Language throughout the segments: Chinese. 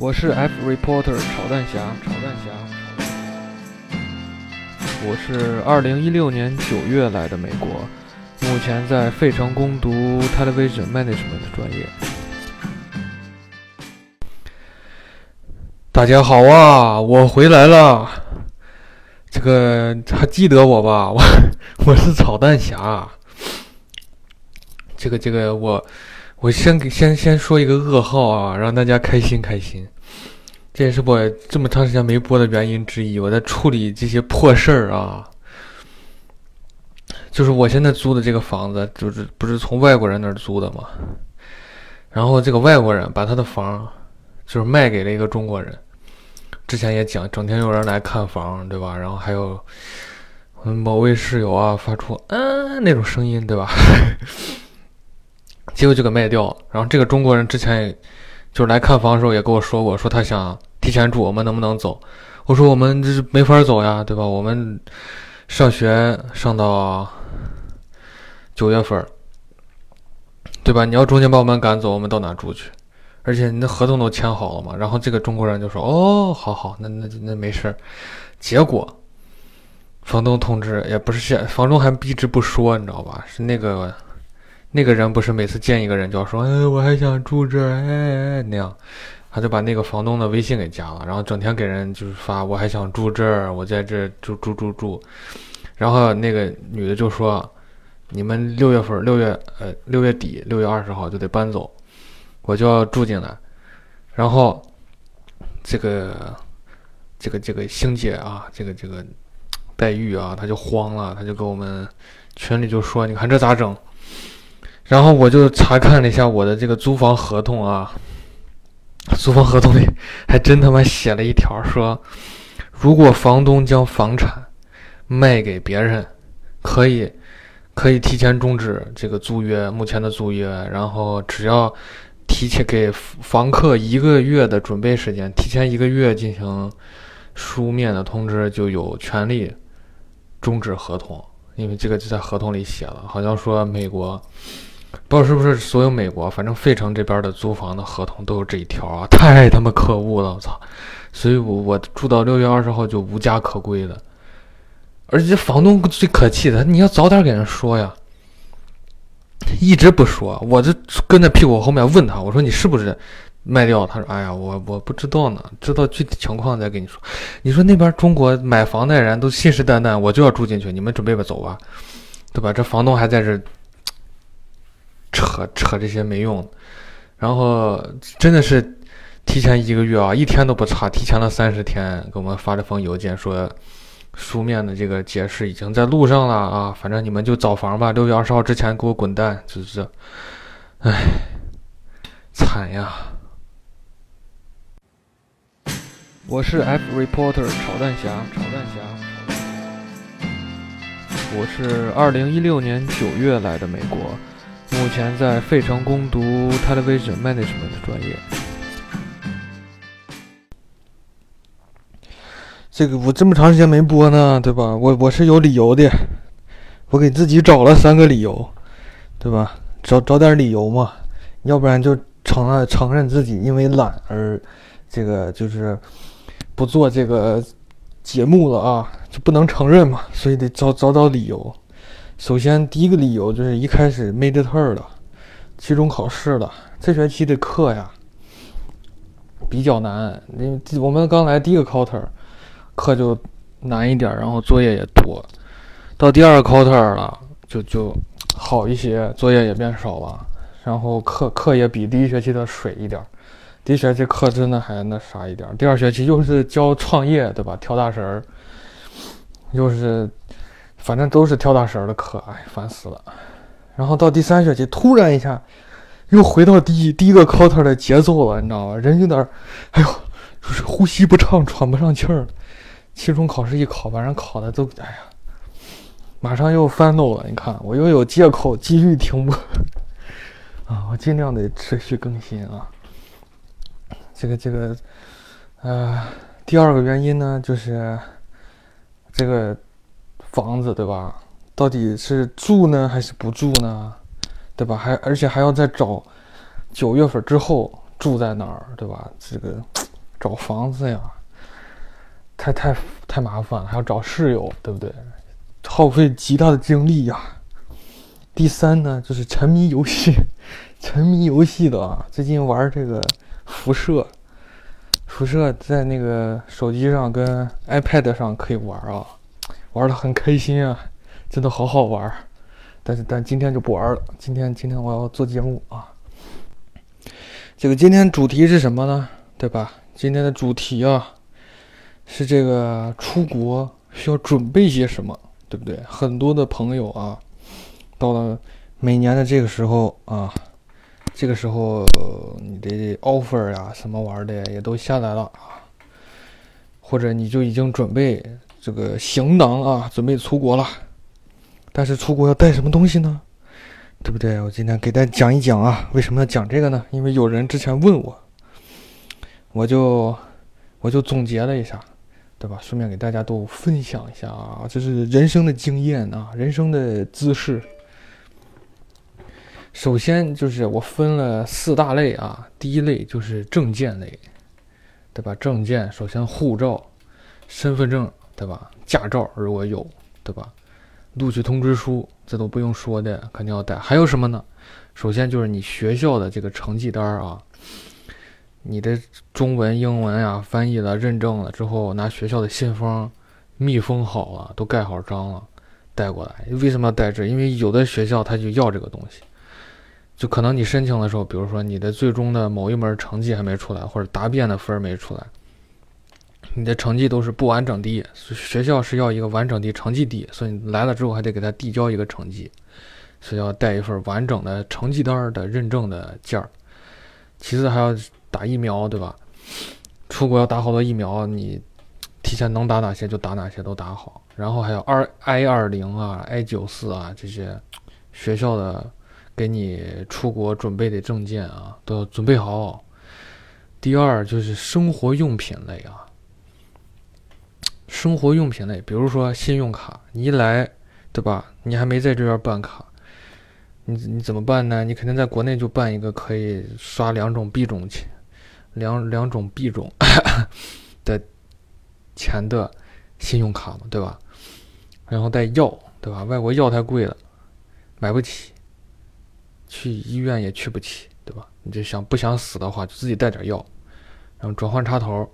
我是 F reporter 炒蛋侠，炒蛋侠。我是二零一六年九月来的美国，目前在费城攻读 television management 专业。大家好啊，我回来了。这个还记得我吧？我 我是炒蛋侠。这个这个我我先给先先说一个噩耗啊，让大家开心开心。这也是我这么长时间没播的原因之一。我在处理这些破事儿啊，就是我现在租的这个房子，就是不是从外国人那儿租的嘛。然后这个外国人把他的房就是卖给了一个中国人。之前也讲，整天有人来看房，对吧？然后还有某位室友啊发出嗯那种声音，对吧？结果就给卖掉了。然后这个中国人之前也。就是来看房的时候也跟我说过，说他想提前住，我们能不能走？我说我们这是没法走呀，对吧？我们上学上到九月份，对吧？你要中间把我们赶走，我们到哪住去？而且你的合同都签好了嘛。然后这个中国人就说：“哦，好好，那那那没事。”结果房东通知也不是现，房东还一直不说，你知道吧？是那个。那个人不是每次见一个人就要说，哎，我还想住这儿，哎，那样，他就把那个房东的微信给加了，然后整天给人就是发，我还想住这儿，我在这住住住住，然后那个女的就说，你们六月份六月呃六月底六月二十号就得搬走，我就要住进来，然后这个这个这个星姐啊，这个这个黛玉啊，她就慌了，她就跟我们群里就说，你看这咋整？然后我就查看了一下我的这个租房合同啊，租房合同里还真他妈写了一条，说如果房东将房产卖给别人，可以可以提前终止这个租约，目前的租约，然后只要提前给房客一个月的准备时间，提前一个月进行书面的通知，就有权利终止合同，因为这个就在合同里写了，好像说美国。不知道是不是所有美国，反正费城这边的租房的合同都有这一条啊，太他妈可恶了，我操！所以我我住到六月二十号就无家可归了，而且房东最可气的，你要早点给人说呀，一直不说，我就跟在屁股后面问他，我说你是不是卖掉？他说哎呀，我我不知道呢，知道具体情况再跟你说。你说那边中国买房的人都信誓旦旦，我就要住进去，你们准备吧走吧，对吧？这房东还在这。扯扯这些没用，然后真的是提前一个月啊，一天都不差，提前了三十天给我们发了封邮件，说书面的这个解释已经在路上了啊，反正你们就找房吧，六月二十号之前给我滚蛋，就是，唉，惨呀！我是 F reporter 炒蛋侠，炒蛋侠，我是二零一六年九月来的美国。目前在费城攻读 television management 专业。这个我这么长时间没播呢，对吧？我我是有理由的，我给自己找了三个理由，对吧？找找点理由嘛，要不然就承了承认自己因为懒而这个就是不做这个节目了啊，就不能承认嘛，所以得找找找理由。首先，第一个理由就是一开始没得 turn 了，期中考试了。这学期的课呀比较难，因为我们刚来第一个 quarter，课就难一点，然后作业也多。到第二个 quarter 了，就就好一些，作业也变少了，然后课课也比第一学期的水一点。第一学期课真的还那啥一点。第二学期又是教创业，对吧？跳大神儿，又是。反正都是跳大神的课，哎，烦死了。然后到第三学期，突然一下又回到第一第一个 quarter 的节奏了，你知道吗？人有点，哎呦，就是呼吸不畅，喘不上气儿。期中考试一考，把人考的都，哎呀，马上又翻漏了。你看，我又有借口继续停播啊！我尽量得持续更新啊。这个这个，呃，第二个原因呢，就是这个。房子对吧？到底是住呢还是不住呢？对吧？还而且还要再找九月份之后住在哪儿，对吧？这个找房子呀，太太太麻烦了，还要找室友，对不对？耗费极大的精力呀。第三呢，就是沉迷游戏，沉迷游戏的啊，最近玩这个辐射，辐射在那个手机上跟 iPad 上可以玩啊，玩的很开心啊，真的好好玩。但是但今天就不玩了，今天今天我要做节目啊。这个今天主题是什么呢？对吧？今天的主题啊，是这个出国需要准备些什么，对不对？很多的朋友啊。到了每年的这个时候啊，这个时候你的 offer 呀，什么玩的也都下来了啊，或者你就已经准备这个行囊啊，准备出国了。但是出国要带什么东西呢？对不对？我今天给大家讲一讲啊，为什么要讲这个呢？因为有人之前问我，我就我就总结了一下，对吧？顺便给大家都分享一下啊，这是人生的经验啊，人生的姿势。首先就是我分了四大类啊，第一类就是证件类，对吧？证件首先护照、身份证，对吧？驾照如果有，对吧？录取通知书这都不用说的，肯定要带。还有什么呢？首先就是你学校的这个成绩单啊，你的中文、英文呀翻译了、认证了之后，拿学校的信封密封好了，都盖好章了，带过来。为什么要带这？因为有的学校他就要这个东西。就可能你申请的时候，比如说你的最终的某一门成绩还没出来，或者答辩的分没出来，你的成绩都是不完整的，学校是要一个完整的成绩的，所以你来了之后还得给他递交一个成绩，所以要带一份完整的成绩单的认证的件儿。其次还要打疫苗，对吧？出国要打好多疫苗，你提前能打哪些就打哪些都打好。然后还有二 I 二零啊、I 九四啊这些学校的。给你出国准备的证件啊，都要准备好。第二就是生活用品类啊，生活用品类，比如说信用卡，你一来，对吧？你还没在这边办卡，你你怎么办呢？你肯定在国内就办一个可以刷两种币种钱，两两种币种 的钱的信用卡嘛，对吧？然后带药，对吧？外国药太贵了，买不起。去医院也去不起，对吧？你就想不想死的话，就自己带点药，然后转换插头。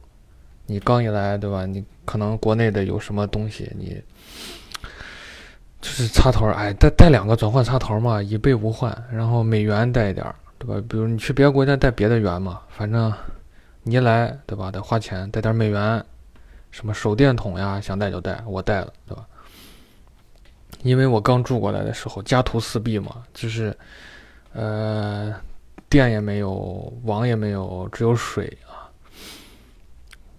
你刚一来，对吧？你可能国内的有什么东西，你就是插头，哎，带带两个转换插头嘛，以备无患。然后美元带一点，对吧？比如你去别的国家带别的元嘛，反正你一来，对吧？得花钱，带点美元，什么手电筒呀，想带就带，我带了，对吧？因为我刚住过来的时候，家徒四壁嘛，就是。呃，电也没有，网也没有，只有水。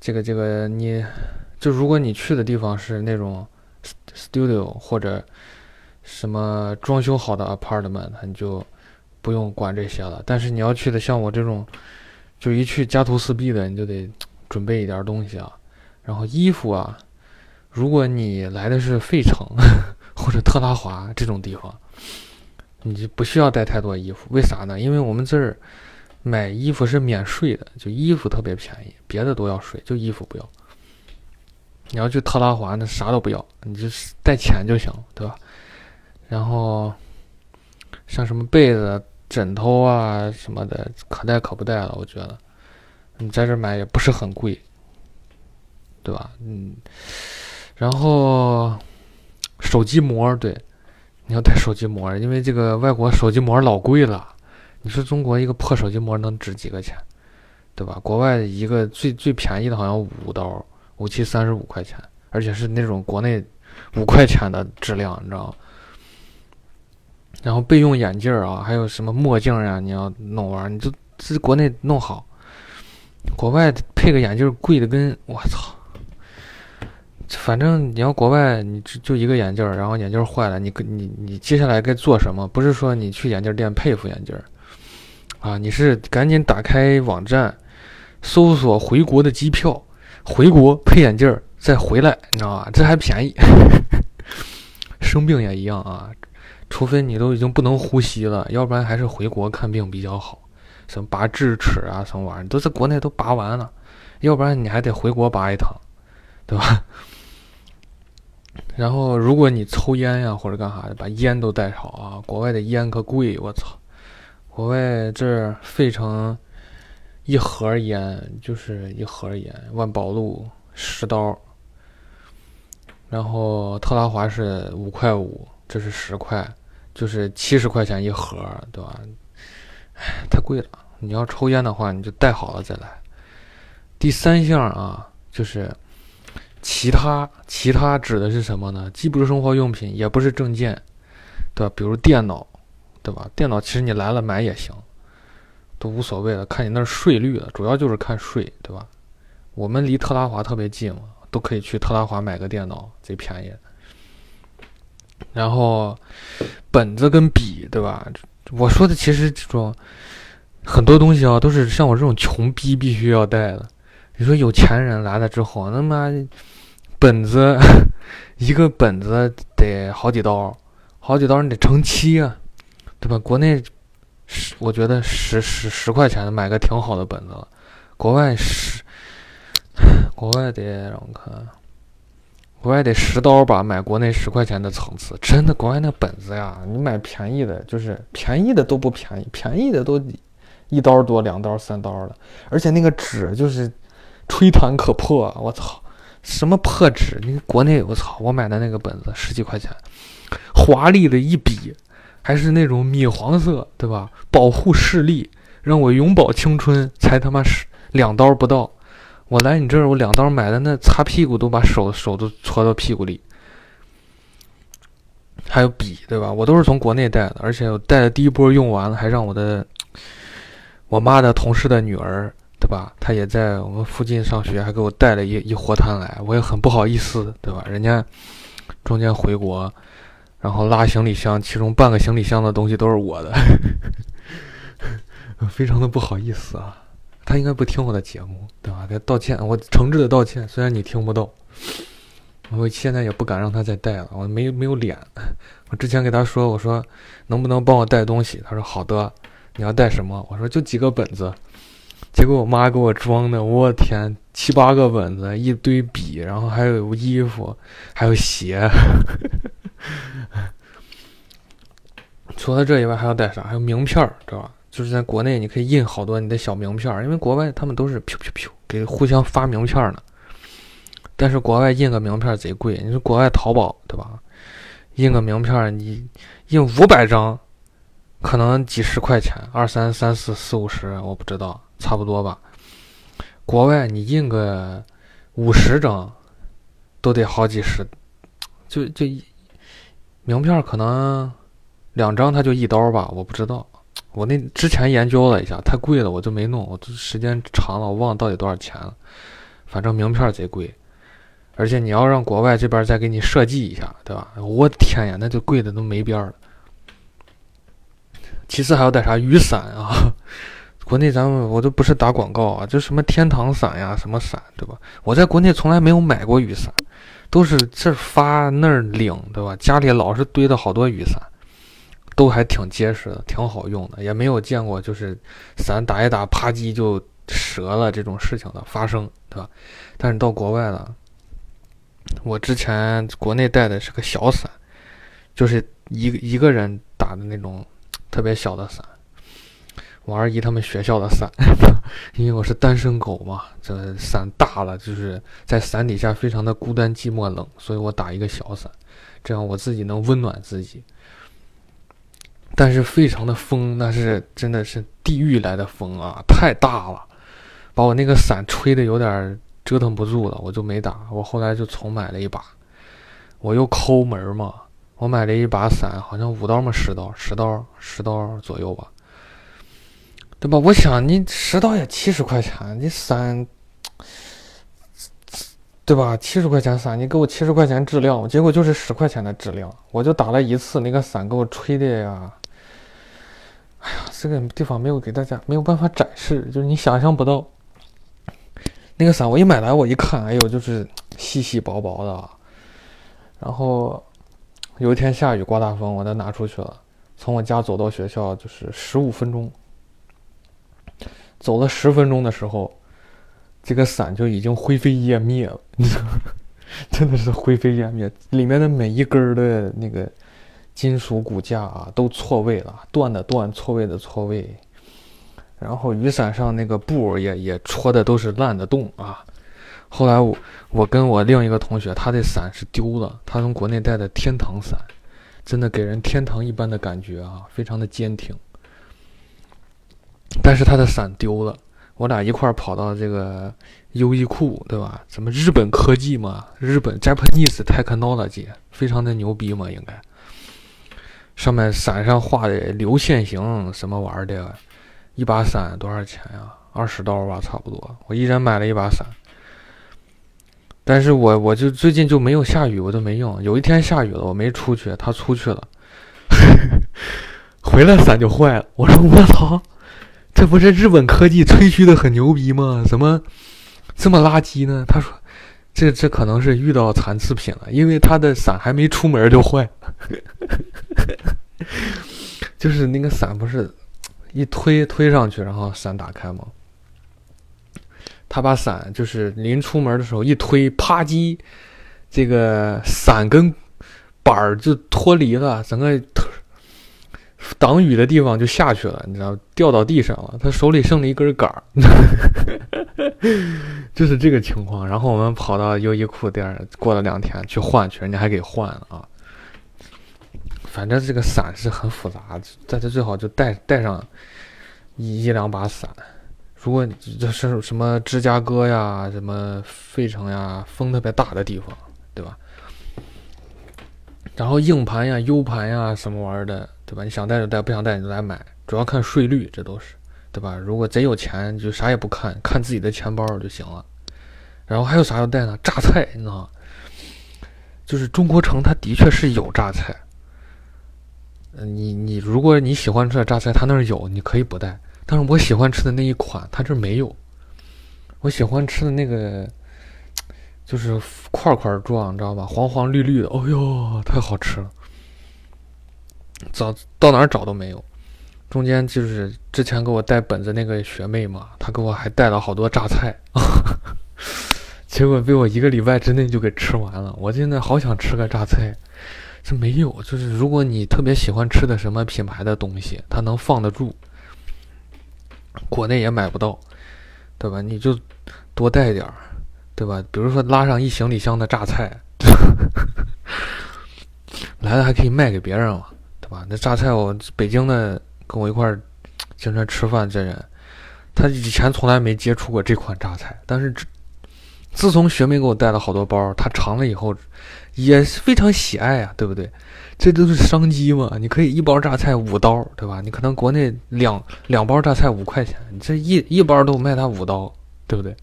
这个这个，你就如果你去的地方是那种 studio 或者什么装修好的 apartment，你就不用管这些了。但是你要去的像我这种，就一去家徒四壁的，你就得准备一点东西啊。然后衣服啊，如果你来的是费城或者特拉华这种地方。你就不需要带太多衣服，为啥呢？因为我们这儿买衣服是免税的，就衣服特别便宜，别的都要税，就衣服不要。你要去特拉华，那啥都不要，你就带钱就行，对吧？然后像什么被子、枕头啊什么的，可带可不带了。我觉得你在这买也不是很贵，对吧？嗯，然后手机膜，对。你要带手机膜，因为这个外国手机膜老贵了。你说中国一个破手机膜能值几个钱，对吧？国外一个最最便宜的好像五刀，五七三十五块钱，而且是那种国内五块钱的质量，你知道？然后备用眼镜啊，还有什么墨镜呀，你要弄完，你就自国内弄好。国外配个眼镜贵的跟我操。反正你要国外，你就就一个眼镜儿，然后眼镜儿坏了，你你你接下来该做什么？不是说你去眼镜店配副眼镜儿，啊，你是赶紧打开网站，搜索回国的机票，回国配眼镜儿再回来，你知道吧？这还便宜。生病也一样啊，除非你都已经不能呼吸了，要不然还是回国看病比较好。什么拔智齿啊，什么玩意儿，都在国内都拔完了，要不然你还得回国拔一趟，对吧？然后如果你抽烟呀或者干啥的，把烟都带好啊，国外的烟可贵，我操！国外这费城一盒烟就是一盒烟，万宝路十刀，然后特拉华是五块五，这是十块，就是七十块钱一盒，对吧？唉，太贵了。你要抽烟的话，你就带好了再来。第三项啊，就是其他，其他指的是什么呢？既不是生活用品，也不是证件，对吧？比如电脑，对吧？电脑其实你来了买也行，都无所谓了，看你那税率了，主要就是看税，对吧？我们离特拉华特别近嘛，都可以去特拉华买个电脑，贼便宜。然后本子跟笔，对吧？我说的其实这种很多东西啊，都是像我这种穷逼必须要带的。你说有钱人来了之后，他妈本子 一个本子得好几刀，好几刀你得乘七啊，对吧？国内十，我觉得十十十块钱买个挺好的本子了，国外十，国外得让我看。国外得十刀吧，买国内十块钱的层次，真的，国外那本子呀，你买便宜的，就是便宜的都不便宜，便宜的都一刀多、两刀、三刀的，而且那个纸就是吹弹可破，我操，什么破纸？你国内，我操，我买的那个本子十几块钱，华丽的一笔，还是那种米黄色，对吧？保护视力，让我永葆青春，才他妈是两刀不到。我来你这儿，我两刀买的那擦屁股都把手手都搓到屁股里，还有笔，对吧？我都是从国内带的，而且我带的第一波用完了，还让我的我妈的同事的女儿，对吧？她也在我们附近上学，还给我带了一一活摊来，我也很不好意思，对吧？人家中间回国，然后拉行李箱，其中半个行李箱的东西都是我的，非常的不好意思啊。他应该不听我的节目，对吧？给道歉，我诚挚的道歉。虽然你听不到，我现在也不敢让他再带了，我没没有脸。我之前给他说，我说能不能帮我带东西？他说好的。你要带什么？我说就几个本子。结果我妈给我装的，我天，七八个本子，一堆笔，然后还有衣服，还有鞋。除了这以外，还要带啥？还有名片儿，知道吧？就是在国内，你可以印好多你的小名片儿，因为国外他们都是噗噗噗给互相发名片儿呢。但是国外印个名片贼贵，你说国外淘宝对吧？印个名片，你印五百张，可能几十块钱，二三三四四五十，我不知道，差不多吧。国外你印个五十张，都得好几十，就就名片可能两张它就一刀吧，我不知道。我那之前研究了一下，太贵了，我就没弄。我这时间长了，我忘了到底多少钱了。反正名片贼贵，而且你要让国外这边再给你设计一下，对吧？我的天呀，那就贵的都没边了。其次还要带啥雨伞啊？国内咱们我都不是打广告啊，就什么天堂伞呀，什么伞，对吧？我在国内从来没有买过雨伞，都是这发那儿领，对吧？家里老是堆的好多雨伞。都还挺结实的，挺好用的，也没有见过就是伞打一打啪叽就折了这种事情的发生，对吧？但是到国外了，我之前国内带的是个小伞，就是一个一个人打的那种特别小的伞，我二姨他们学校的伞，因为我是单身狗嘛，这伞大了就是在伞底下非常的孤单寂寞冷，所以我打一个小伞，这样我自己能温暖自己。但是非常的风，那是真的是地狱来的风啊，太大了，把我那个伞吹的有点折腾不住了，我就没打。我后来就重买了一把，我又抠门嘛，我买了一把伞，好像五刀嘛，十刀，十刀，十刀左右吧，对吧？我想你十刀也七十块钱，你伞。对吧？七十块钱伞，你给我七十块钱质量，结果就是十块钱的质量。我就打了一次，那个伞给我吹的呀！哎呀，这个地方没有给大家没有办法展示，就是你想象不到。那个伞我一买来，我一看，哎呦，就是细细薄薄的。然后有一天下雨刮大风，我再拿出去了，从我家走到学校就是十五分钟。走了十分钟的时候，这个伞就已经灰飞烟灭了，你知道真的是灰飞烟灭，里面的每一根的那个金属骨架啊都错位了，断的断，错位的错位，然后雨伞上那个布也也戳的都是烂的洞啊。后来我我跟我另一个同学，他的伞是丢了，他从国内带的天堂伞，真的给人天堂一般的感觉啊，非常的坚挺。但是他的伞丢了，我俩一块儿跑到这个优衣库，对吧？什么日本科技嘛，日本 Japanese technology，非常的牛逼嘛，应该。上面伞上画的流线型什么玩意儿的，一把伞多少钱呀？二十刀吧，差不多。我一人买了一把伞。但是我我就最近就没有下雨，我都没用。有一天下雨了，我没出去，他出去了，回来伞就坏了。我说我操，这不是日本科技吹嘘的很牛逼吗？怎么这么垃圾呢？他说，这这可能是遇到残次品了，因为他的伞还没出门就坏了。就是那个伞不是一推推上去，然后伞打开吗？他把伞就是临出门的时候一推，啪叽，这个伞跟板儿就脱离了，整个挡雨的地方就下去了，你知道，掉到地上了。他手里剩了一根杆儿，就是这个情况。然后我们跑到优衣库店，过了两天去换去，人家还给换了啊。反正这个伞是很复杂，大家最好就带带上一一两把伞。如果这是什么芝加哥呀、什么费城呀，风特别大的地方，对吧？然后硬盘呀、U 盘呀，什么玩意儿的，对吧？你想带就带，不想带你就来买，主要看税率，这都是，对吧？如果贼有钱，就啥也不看，看自己的钱包就行了。然后还有啥要带呢？榨菜，你知道吗？就是中国城，它的确是有榨菜。嗯，你你如果你喜欢吃的榨菜，它那儿有，你可以不带。但是我喜欢吃的那一款，它这儿没有。我喜欢吃的那个，就是块块状，你知道吧？黄黄绿绿的，哦哟，太好吃了。找到哪儿找都没有。中间就是之前给我带本子那个学妹嘛，她给我还带了好多榨菜，结果被我一个礼拜之内就给吃完了。我现在好想吃个榨菜，这没有。就是如果你特别喜欢吃的什么品牌的东西，它能放得住。国内也买不到，对吧？你就多带点儿，对吧？比如说拉上一行李箱的榨菜，来了还可以卖给别人嘛，对吧？那榨菜，我北京的跟我一块儿经常吃饭这人，他以前从来没接触过这款榨菜，但是自从学妹给我带了好多包，他尝了以后也是非常喜爱啊，对不对？这都是商机嘛！你可以一包榨菜五刀，对吧？你可能国内两两包榨菜五块钱，你这一一包都卖他五刀，对不对？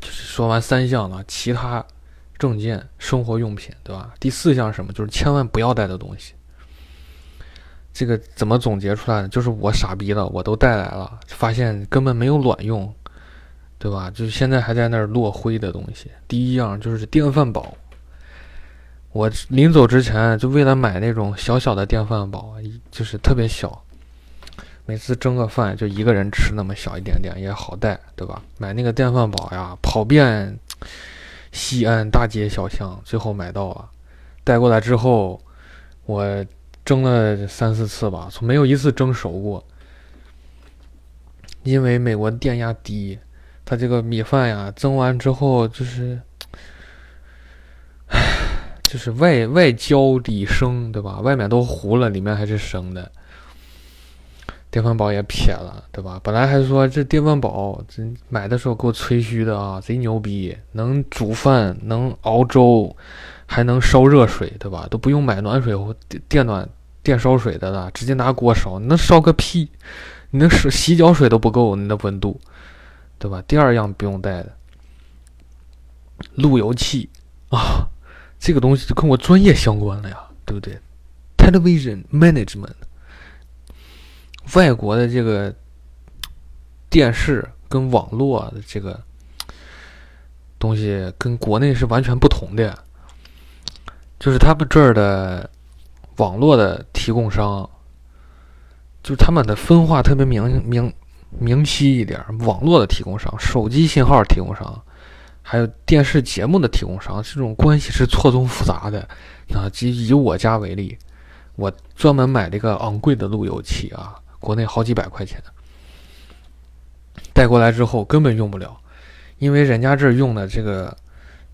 就是说完三项了，其他证件、生活用品，对吧？第四项是什么？就是千万不要带的东西。这个怎么总结出来的？就是我傻逼了，我都带来了，发现根本没有卵用，对吧？就是现在还在那儿落灰的东西。第一样就是电饭煲。我临走之前就为了买那种小小的电饭煲，就是特别小，每次蒸个饭就一个人吃那么小一点点也好带，对吧？买那个电饭煲呀，跑遍西安大街小巷，最后买到了，带过来之后，我蒸了三四次吧，从没有一次蒸熟过，因为美国电压低，它这个米饭呀蒸完之后就是。唉就是外外焦里生，对吧？外面都糊了，里面还是生的。电饭煲也撇了，对吧？本来还说这电饭煲，这买的时候给我吹嘘的啊，贼牛逼，能煮饭，能熬粥，还能烧热水，对吧？都不用买暖水或电暖电烧水的了，直接拿锅烧，能烧个屁！你那是洗脚水都不够，你那温度，对吧？第二样不用带的，路由器啊。这个东西就跟我专业相关了呀，对不对？Television management，外国的这个电视跟网络的这个东西跟国内是完全不同的，就是他们这儿的网络的提供商，就是他们的分化特别明明明晰一点，网络的提供商、手机信号提供商，还有电视节目的提供商，这种关系是错综复杂的。啊，以以我家为例，我专门买了一个昂贵的路由器啊，国内好几百块钱，带过来之后根本用不了，因为人家这儿用的这个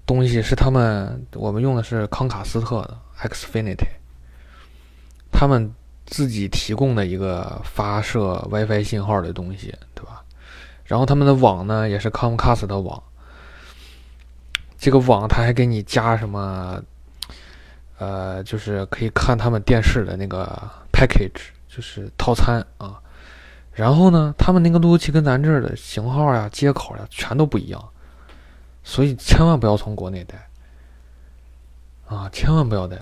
东西是他们，我们用的是康卡斯特的 Xfinity，他们。自己提供的一个发射 WiFi 信号的东西，对吧？然后他们的网呢也是 Comcast 的网，这个网他还给你加什么？呃，就是可以看他们电视的那个 package，就是套餐啊。然后呢，他们那个路由器跟咱这儿的型号呀、接口呀全都不一样，所以千万不要从国内带啊，千万不要带。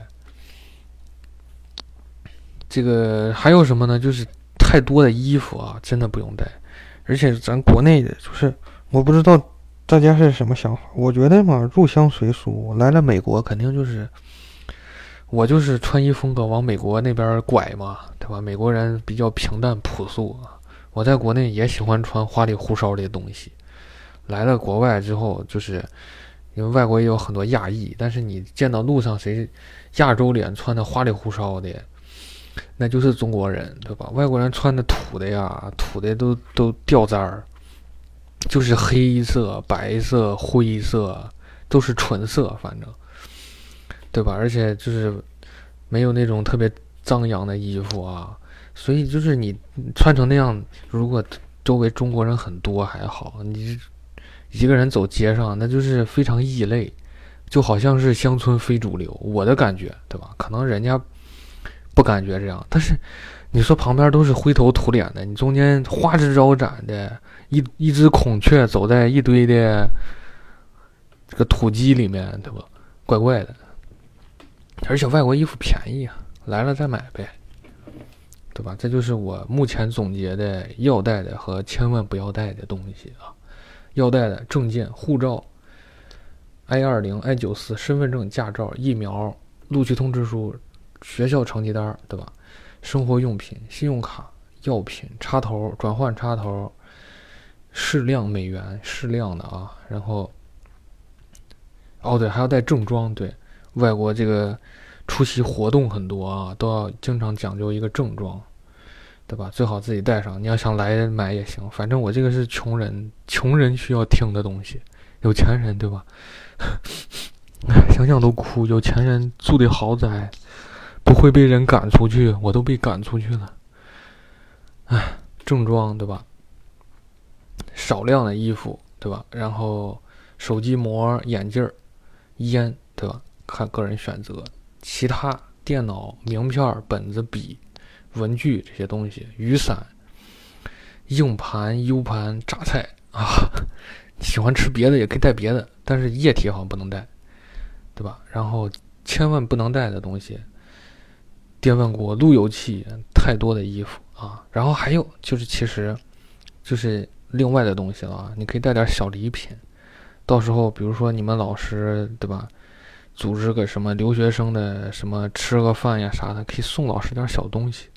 这个还有什么呢？就是太多的衣服啊，真的不用带。而且咱国内的，就是我不知道大家是什么想法。我觉得嘛，入乡随俗，来了美国肯定就是我就是穿衣风格往美国那边拐嘛，对吧？美国人比较平淡朴素啊，我在国内也喜欢穿花里胡哨的东西。来了国外之后，就是因为外国也有很多亚裔，但是你见到路上谁亚洲脸穿的花里胡哨的？那就是中国人，对吧？外国人穿的土的呀，土的都都掉渣儿，就是黑色、白色、灰色，都是纯色，反正，对吧？而且就是没有那种特别张扬的衣服啊，所以就是你穿成那样，如果周围中国人很多还好，你一个人走街上，那就是非常异类，就好像是乡村非主流，我的感觉，对吧？可能人家。不感觉这样，但是你说旁边都是灰头土脸的，你中间花枝招展的一一只孔雀走在一堆的这个土鸡里面，对吧？怪怪的。而且外国衣服便宜啊，来了再买呗，对吧？这就是我目前总结的要带的和千万不要带的东西啊。要带的证件、护照、I 二零、I 九四、身份证、驾照、疫苗、录取通知书。学校成绩单，对吧？生活用品、信用卡、药品、插头、转换插头，适量美元，适量的啊。然后，哦对，还要带正装。对，外国这个出席活动很多啊，都要经常讲究一个正装，对吧？最好自己带上。你要想来买也行，反正我这个是穷人，穷人需要听的东西，有钱人对吧？哎，想想都哭。有钱人住的豪宅。不会被人赶出去，我都被赶出去了。哎，正装对吧？少量的衣服对吧？然后手机膜、眼镜、烟对吧？看个人选择。其他电脑、名片、本子、笔、文具这些东西，雨伞、硬盘、U 盘、榨菜啊。喜欢吃别的也可以带别的，但是液体好像不能带，对吧？然后千万不能带的东西。电饭锅、路由器，太多的衣服啊！然后还有就是，其实就是另外的东西了啊。你可以带点小礼品，到时候比如说你们老师对吧，组织个什么留学生的什么吃个饭呀啥的，可以送老师点小东西，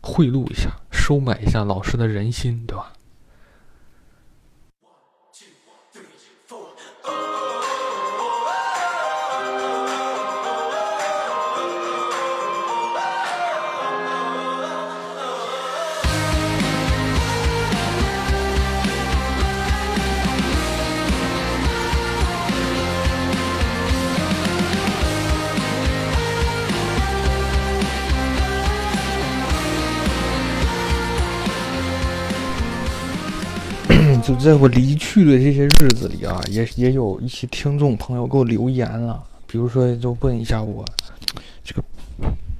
贿赂一下，收买一下老师的人心，对吧？就在我离去的这些日子里啊，也也有一些听众朋友给我留言了，比如说就问一下我，这个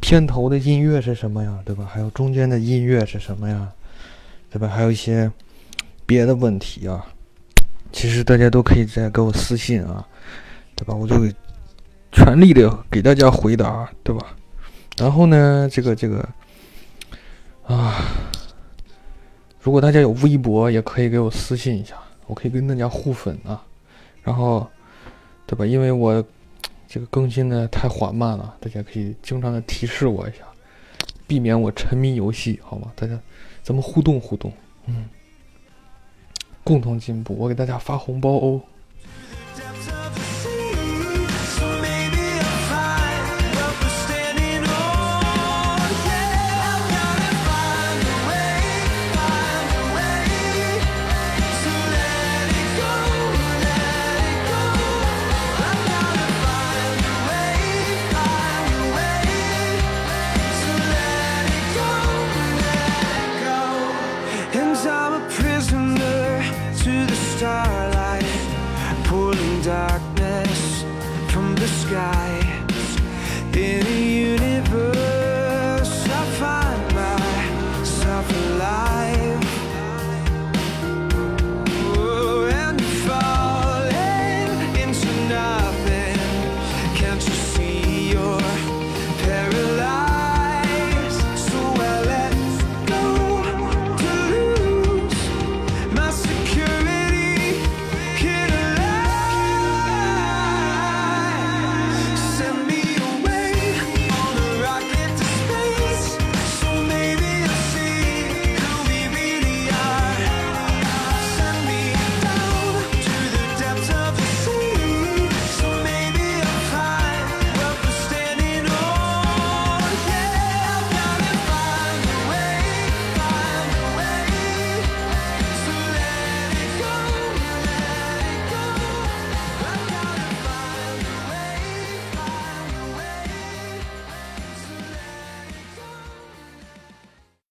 片头的音乐是什么呀，对吧？还有中间的音乐是什么呀，对吧？还有一些别的问题啊，其实大家都可以再给我私信啊，对吧？我就全力的给大家回答，对吧？然后呢，这个这个啊。如果大家有微博，也可以给我私信一下，我可以跟大家互粉啊。然后，对吧？因为我这个更新的太缓慢了，大家可以经常的提示我一下，避免我沉迷游戏，好吗？大家咱们互动互动，嗯。共同进步。我给大家发红包哦。